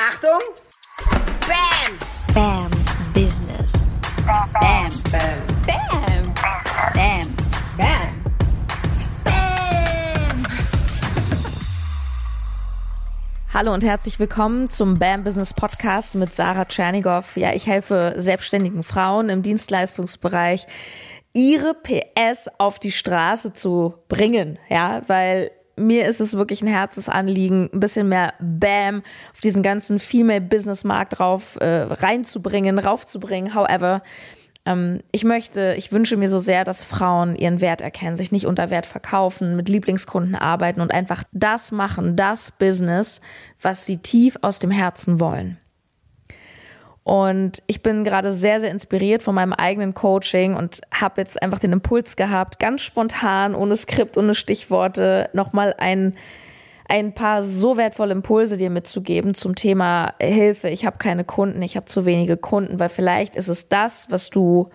Achtung! Bam! Bam Business. Bam! Bam. Bam. Bam. Bam! Bam! Hallo und herzlich willkommen zum BAM Business Podcast mit Sarah Tschernigow. Ja, ich helfe selbstständigen Frauen im Dienstleistungsbereich, ihre PS auf die Straße zu bringen. Ja, weil mir ist es wirklich ein Herzensanliegen, ein bisschen mehr Bam auf diesen ganzen Female Business Markt drauf äh, reinzubringen, raufzubringen. However, ähm, ich möchte, ich wünsche mir so sehr, dass Frauen ihren Wert erkennen, sich nicht unter Wert verkaufen, mit Lieblingskunden arbeiten und einfach das machen, das Business, was sie tief aus dem Herzen wollen. Und ich bin gerade sehr, sehr inspiriert von meinem eigenen Coaching und habe jetzt einfach den Impuls gehabt, ganz spontan, ohne Skript, ohne Stichworte, nochmal ein, ein paar so wertvolle Impulse dir mitzugeben zum Thema Hilfe. Ich habe keine Kunden, ich habe zu wenige Kunden, weil vielleicht ist es das, was du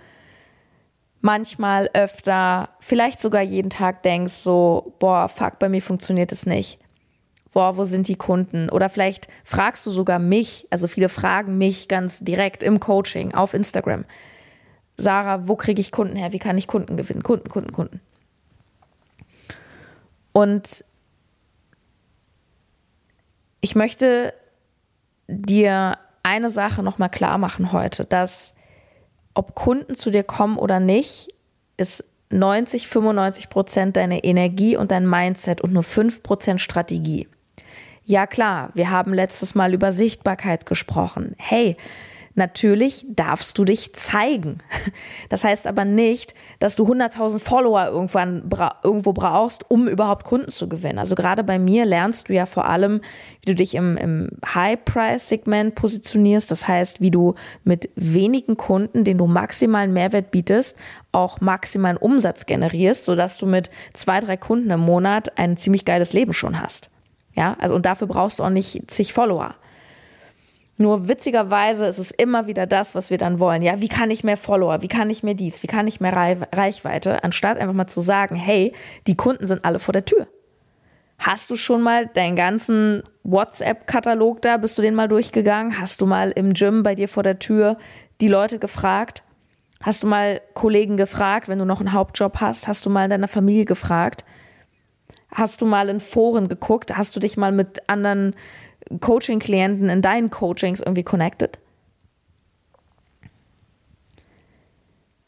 manchmal öfter, vielleicht sogar jeden Tag denkst, so, boah, fuck, bei mir funktioniert es nicht boah, wo sind die Kunden? Oder vielleicht fragst du sogar mich, also viele fragen mich ganz direkt im Coaching auf Instagram. Sarah, wo kriege ich Kunden her? Wie kann ich Kunden gewinnen? Kunden, Kunden, Kunden. Und ich möchte dir eine Sache nochmal klar machen heute, dass ob Kunden zu dir kommen oder nicht, ist 90, 95 Prozent deine Energie und dein Mindset und nur 5 Prozent Strategie. Ja klar, wir haben letztes Mal über Sichtbarkeit gesprochen. Hey, natürlich darfst du dich zeigen. Das heißt aber nicht, dass du 100.000 Follower irgendwann bra irgendwo brauchst, um überhaupt Kunden zu gewinnen. Also gerade bei mir lernst du ja vor allem, wie du dich im, im High-Price-Segment positionierst. Das heißt, wie du mit wenigen Kunden, denen du maximalen Mehrwert bietest, auch maximalen Umsatz generierst, sodass du mit zwei, drei Kunden im Monat ein ziemlich geiles Leben schon hast. Ja, also und dafür brauchst du auch nicht zig Follower. Nur witzigerweise ist es immer wieder das, was wir dann wollen. Ja, wie kann ich mehr Follower? Wie kann ich mehr dies? Wie kann ich mehr Reichweite? Anstatt einfach mal zu sagen, hey, die Kunden sind alle vor der Tür. Hast du schon mal deinen ganzen WhatsApp-Katalog da? Bist du den mal durchgegangen? Hast du mal im Gym bei dir vor der Tür die Leute gefragt? Hast du mal Kollegen gefragt, wenn du noch einen Hauptjob hast? Hast du mal in deiner Familie gefragt? Hast du mal in Foren geguckt? Hast du dich mal mit anderen Coaching-Klienten in deinen Coachings irgendwie connected?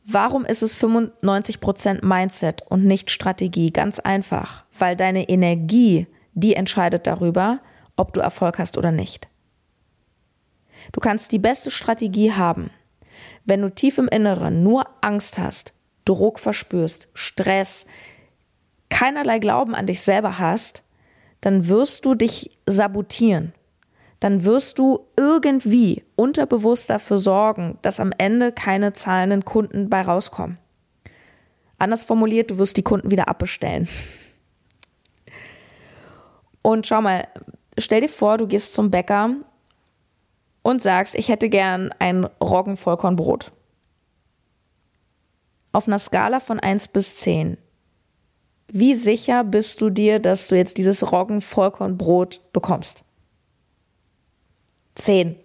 Warum ist es 95% Mindset und nicht Strategie? Ganz einfach, weil deine Energie, die entscheidet darüber, ob du Erfolg hast oder nicht. Du kannst die beste Strategie haben, wenn du tief im Inneren nur Angst hast, Druck verspürst, Stress, keinerlei Glauben an dich selber hast, dann wirst du dich sabotieren. Dann wirst du irgendwie unterbewusst dafür sorgen, dass am Ende keine zahlenden Kunden bei rauskommen. Anders formuliert, du wirst die Kunden wieder abbestellen. Und schau mal, stell dir vor, du gehst zum Bäcker und sagst, ich hätte gern ein Roggenvollkornbrot. Auf einer Skala von 1 bis 10 wie sicher bist du dir, dass du jetzt dieses Roggen-Vollkornbrot bekommst? Zehn.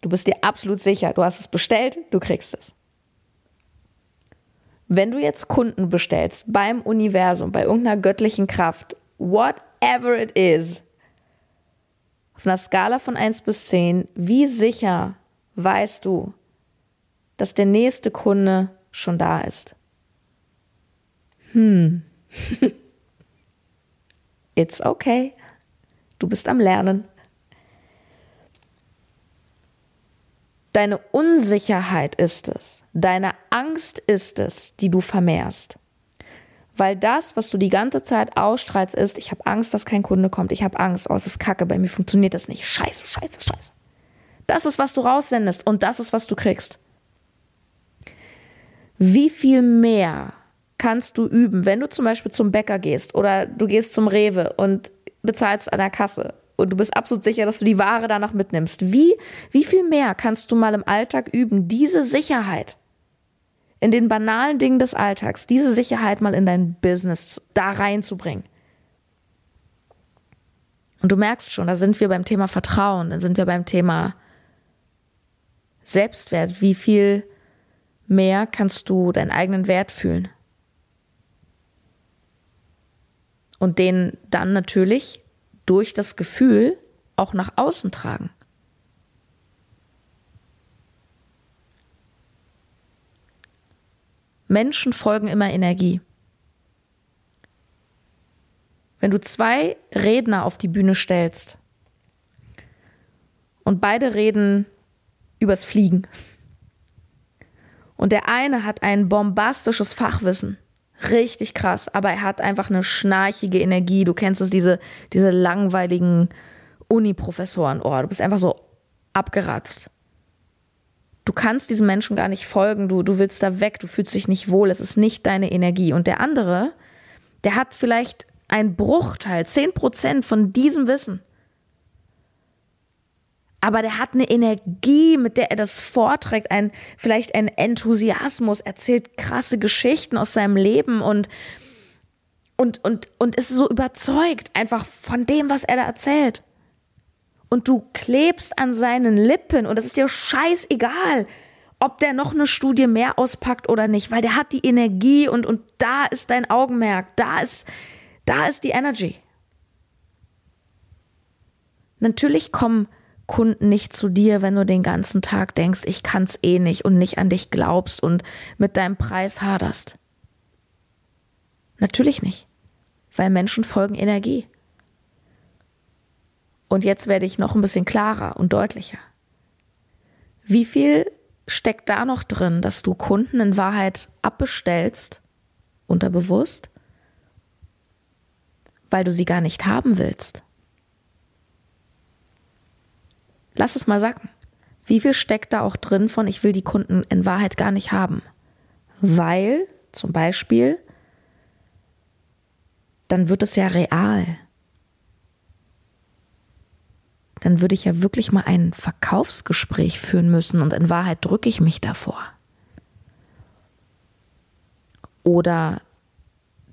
Du bist dir absolut sicher. Du hast es bestellt, du kriegst es. Wenn du jetzt Kunden bestellst beim Universum, bei irgendeiner göttlichen Kraft, whatever it is, auf einer Skala von 1 bis 10, wie sicher weißt du, dass der nächste Kunde schon da ist? Hm. It's okay. Du bist am Lernen. Deine Unsicherheit ist es, deine Angst ist es, die du vermehrst. Weil das, was du die ganze Zeit ausstrahlst, ist, ich habe Angst, dass kein Kunde kommt, ich habe Angst, oh, es ist kacke, bei mir funktioniert das nicht. Scheiße, scheiße, scheiße. Das ist, was du raussendest und das ist, was du kriegst. Wie viel mehr kannst du üben. Wenn du zum Beispiel zum Bäcker gehst oder du gehst zum Rewe und bezahlst an der Kasse und du bist absolut sicher, dass du die Ware danach mitnimmst. Wie, wie viel mehr kannst du mal im Alltag üben, diese Sicherheit in den banalen Dingen des Alltags, diese Sicherheit mal in dein Business da reinzubringen? Und du merkst schon, da sind wir beim Thema Vertrauen, dann sind wir beim Thema Selbstwert. Wie viel mehr kannst du deinen eigenen Wert fühlen? Und den dann natürlich durch das Gefühl auch nach außen tragen. Menschen folgen immer Energie. Wenn du zwei Redner auf die Bühne stellst und beide reden übers Fliegen und der eine hat ein bombastisches Fachwissen, richtig krass, aber er hat einfach eine schnarchige Energie. Du kennst es, diese, diese langweiligen Uni-Professoren. Oh, du bist einfach so abgeratzt. Du kannst diesem Menschen gar nicht folgen, du, du willst da weg, du fühlst dich nicht wohl, es ist nicht deine Energie. Und der andere, der hat vielleicht einen Bruchteil, 10% von diesem Wissen. Aber der hat eine Energie, mit der er das vorträgt, ein, vielleicht ein Enthusiasmus, erzählt krasse Geschichten aus seinem Leben und, und, und, und ist so überzeugt einfach von dem, was er da erzählt und du klebst an seinen Lippen und es ist dir scheißegal, ob der noch eine Studie mehr auspackt oder nicht, weil der hat die Energie und, und da ist dein Augenmerk, da ist, da ist die Energy. Natürlich kommen Kunden nicht zu dir, wenn du den ganzen Tag denkst, ich kann's eh nicht und nicht an dich glaubst und mit deinem Preis haderst. Natürlich nicht, weil Menschen folgen Energie. Und jetzt werde ich noch ein bisschen klarer und deutlicher. Wie viel steckt da noch drin, dass du Kunden in Wahrheit abbestellst, unterbewusst, weil du sie gar nicht haben willst? Lass es mal sagen. Wie viel steckt da auch drin von, ich will die Kunden in Wahrheit gar nicht haben? Weil, zum Beispiel, dann wird es ja real dann würde ich ja wirklich mal ein Verkaufsgespräch führen müssen und in Wahrheit drücke ich mich davor. Oder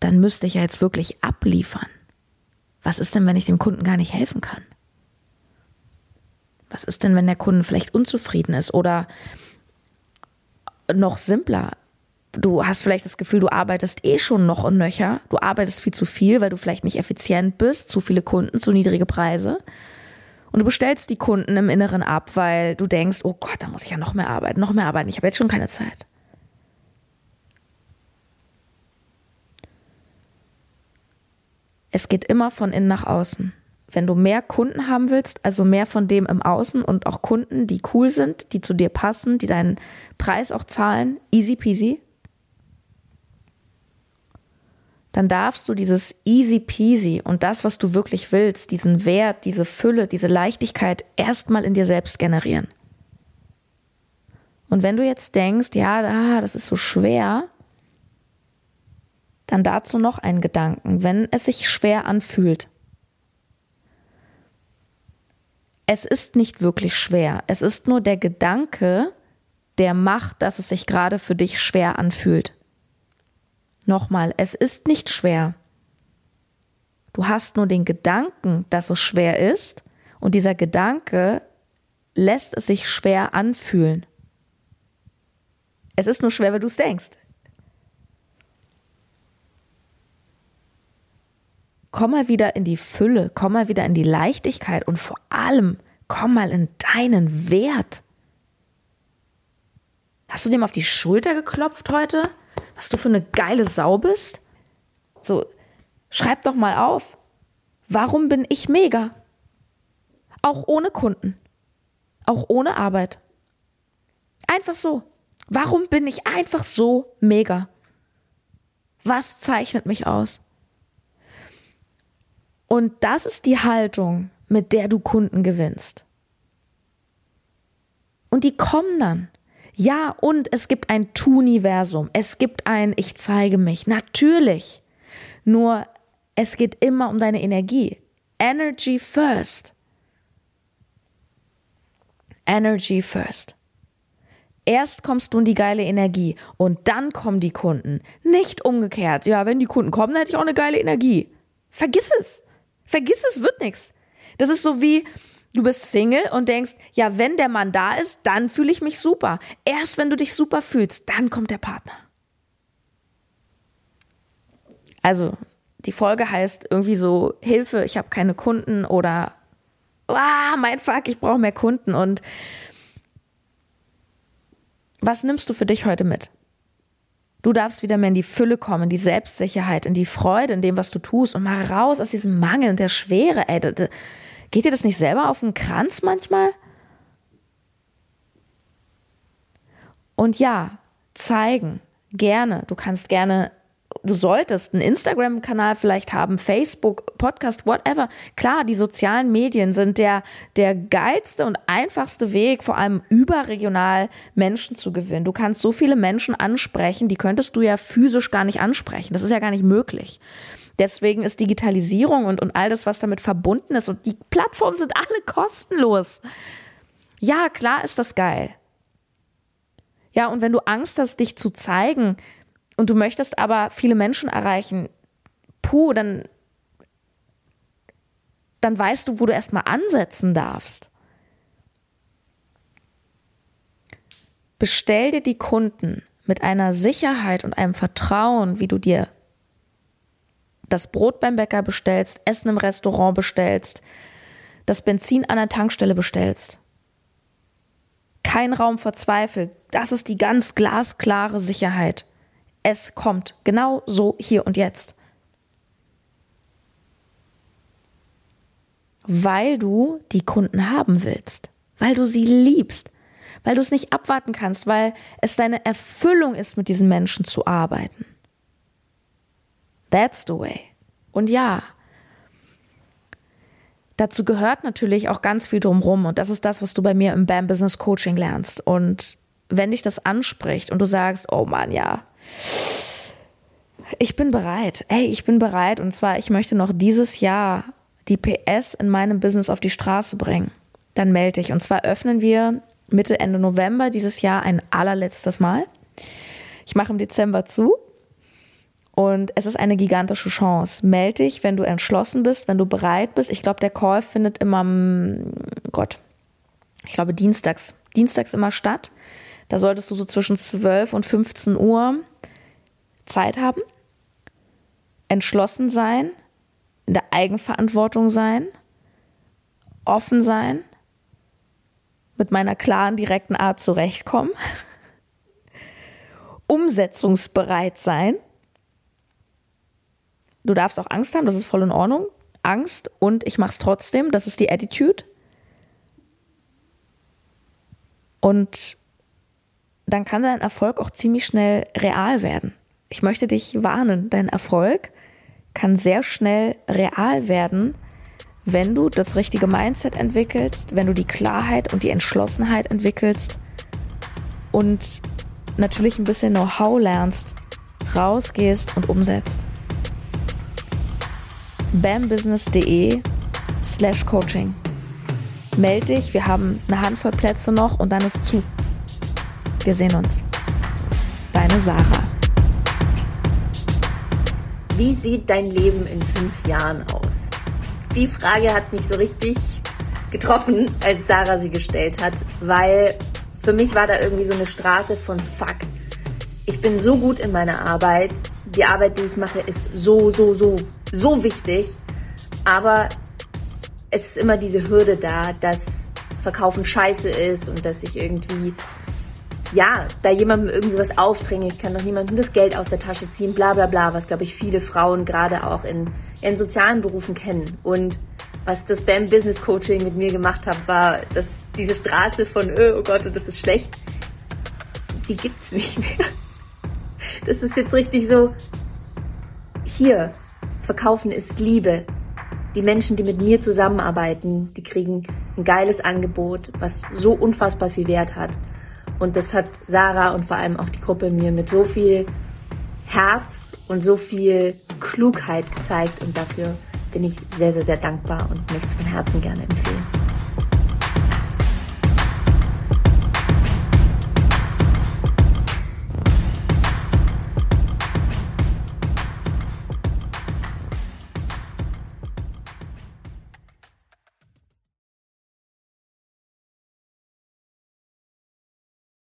dann müsste ich ja jetzt wirklich abliefern. Was ist denn, wenn ich dem Kunden gar nicht helfen kann? Was ist denn, wenn der Kunde vielleicht unzufrieden ist? Oder noch simpler, du hast vielleicht das Gefühl, du arbeitest eh schon noch und nöcher. Du arbeitest viel zu viel, weil du vielleicht nicht effizient bist, zu viele Kunden, zu niedrige Preise. Und du bestellst die Kunden im Inneren ab, weil du denkst, oh Gott, da muss ich ja noch mehr arbeiten, noch mehr arbeiten. Ich habe jetzt schon keine Zeit. Es geht immer von innen nach außen. Wenn du mehr Kunden haben willst, also mehr von dem im Außen und auch Kunden, die cool sind, die zu dir passen, die deinen Preis auch zahlen, easy peasy, dann darfst du dieses easy peasy und das, was du wirklich willst, diesen Wert, diese Fülle, diese Leichtigkeit erstmal in dir selbst generieren. Und wenn du jetzt denkst, ja, ah, das ist so schwer, dann dazu noch einen Gedanken, wenn es sich schwer anfühlt. Es ist nicht wirklich schwer. Es ist nur der Gedanke, der macht, dass es sich gerade für dich schwer anfühlt. Nochmal, es ist nicht schwer. Du hast nur den Gedanken, dass es schwer ist und dieser Gedanke lässt es sich schwer anfühlen. Es ist nur schwer, wenn du es denkst. Komm mal wieder in die Fülle, komm mal wieder in die Leichtigkeit und vor allem komm mal in deinen Wert. Hast du dem auf die Schulter geklopft heute? was du für eine geile Sau bist? So, schreib doch mal auf. Warum bin ich mega? Auch ohne Kunden. Auch ohne Arbeit. Einfach so. Warum bin ich einfach so mega? Was zeichnet mich aus? Und das ist die Haltung, mit der du Kunden gewinnst. Und die kommen dann. Ja, und es gibt ein Tuniversum. Es gibt ein Ich zeige mich. Natürlich. Nur es geht immer um deine Energie. Energy first. Energy first. Erst kommst du in die geile Energie und dann kommen die Kunden. Nicht umgekehrt. Ja, wenn die Kunden kommen, dann hätte ich auch eine geile Energie. Vergiss es. Vergiss es, wird nichts. Das ist so wie, du bist Single und denkst, ja, wenn der Mann da ist, dann fühle ich mich super. Erst wenn du dich super fühlst, dann kommt der Partner. Also, die Folge heißt irgendwie so, Hilfe, ich habe keine Kunden oder, ah, mein Fuck, ich brauche mehr Kunden. Und was nimmst du für dich heute mit? Du darfst wieder mehr in die Fülle kommen, in die Selbstsicherheit, in die Freude, in dem, was du tust und mal raus aus diesem Mangel und der Schwere. Ey, geht dir das nicht selber auf den Kranz manchmal? Und ja, zeigen, gerne. Du kannst gerne du solltest einen Instagram-Kanal vielleicht haben, Facebook, Podcast, whatever. Klar, die sozialen Medien sind der, der geilste und einfachste Weg, vor allem überregional Menschen zu gewinnen. Du kannst so viele Menschen ansprechen, die könntest du ja physisch gar nicht ansprechen. Das ist ja gar nicht möglich. Deswegen ist Digitalisierung und, und all das, was damit verbunden ist, und die Plattformen sind alle kostenlos. Ja, klar ist das geil. Ja, und wenn du Angst hast, dich zu zeigen, und du möchtest aber viele Menschen erreichen, puh, dann, dann weißt du, wo du erstmal ansetzen darfst. Bestell dir die Kunden mit einer Sicherheit und einem Vertrauen, wie du dir das Brot beim Bäcker bestellst, Essen im Restaurant bestellst, das Benzin an der Tankstelle bestellst. Kein Raum vor Zweifel. Das ist die ganz glasklare Sicherheit. Es kommt genau so hier und jetzt. Weil du die Kunden haben willst, weil du sie liebst, weil du es nicht abwarten kannst, weil es deine Erfüllung ist, mit diesen Menschen zu arbeiten. That's the way. Und ja, dazu gehört natürlich auch ganz viel drumrum und das ist das, was du bei mir im BAM Business Coaching lernst. Und wenn dich das anspricht und du sagst, oh Mann, ja, ich bin bereit. Ey, ich bin bereit. Und zwar, ich möchte noch dieses Jahr die PS in meinem Business auf die Straße bringen. Dann melde ich. Und zwar öffnen wir Mitte, Ende November dieses Jahr ein allerletztes Mal. Ich mache im Dezember zu. Und es ist eine gigantische Chance. Melde dich, wenn du entschlossen bist, wenn du bereit bist. Ich glaube, der Call findet immer, Gott, ich glaube dienstags, dienstags immer statt. Da solltest du so zwischen 12 und 15 Uhr Zeit haben, entschlossen sein, in der Eigenverantwortung sein, offen sein, mit meiner klaren, direkten Art zurechtkommen, umsetzungsbereit sein. Du darfst auch Angst haben, das ist voll in Ordnung. Angst und ich mache es trotzdem, das ist die Attitude. Und dann kann dein Erfolg auch ziemlich schnell real werden. Ich möchte dich warnen, dein Erfolg kann sehr schnell real werden, wenn du das richtige Mindset entwickelst, wenn du die Klarheit und die Entschlossenheit entwickelst und natürlich ein bisschen Know-how lernst, rausgehst und umsetzt. bambusiness.de slash coaching. Meld dich, wir haben eine Handvoll Plätze noch und dann ist zu. Wir sehen uns. Deine Sarah. Wie sieht dein Leben in fünf Jahren aus? Die Frage hat mich so richtig getroffen, als Sarah sie gestellt hat, weil für mich war da irgendwie so eine Straße von Fuck. Ich bin so gut in meiner Arbeit. Die Arbeit, die ich mache, ist so, so, so, so wichtig. Aber es ist immer diese Hürde da, dass Verkaufen scheiße ist und dass ich irgendwie ja, da jemandem irgendwie was aufdrängen, ich kann doch niemandem das Geld aus der Tasche ziehen, bla bla bla, was glaube ich viele Frauen gerade auch in, in sozialen Berufen kennen. Und was das BAM Business Coaching mit mir gemacht hat, war, dass diese Straße von, oh Gott, das ist schlecht, die gibt's nicht mehr. Das ist jetzt richtig so, hier, verkaufen ist Liebe. Die Menschen, die mit mir zusammenarbeiten, die kriegen ein geiles Angebot, was so unfassbar viel Wert hat. Und das hat Sarah und vor allem auch die Gruppe mir mit so viel Herz und so viel Klugheit gezeigt. Und dafür bin ich sehr, sehr, sehr dankbar und möchte es von Herzen gerne empfehlen.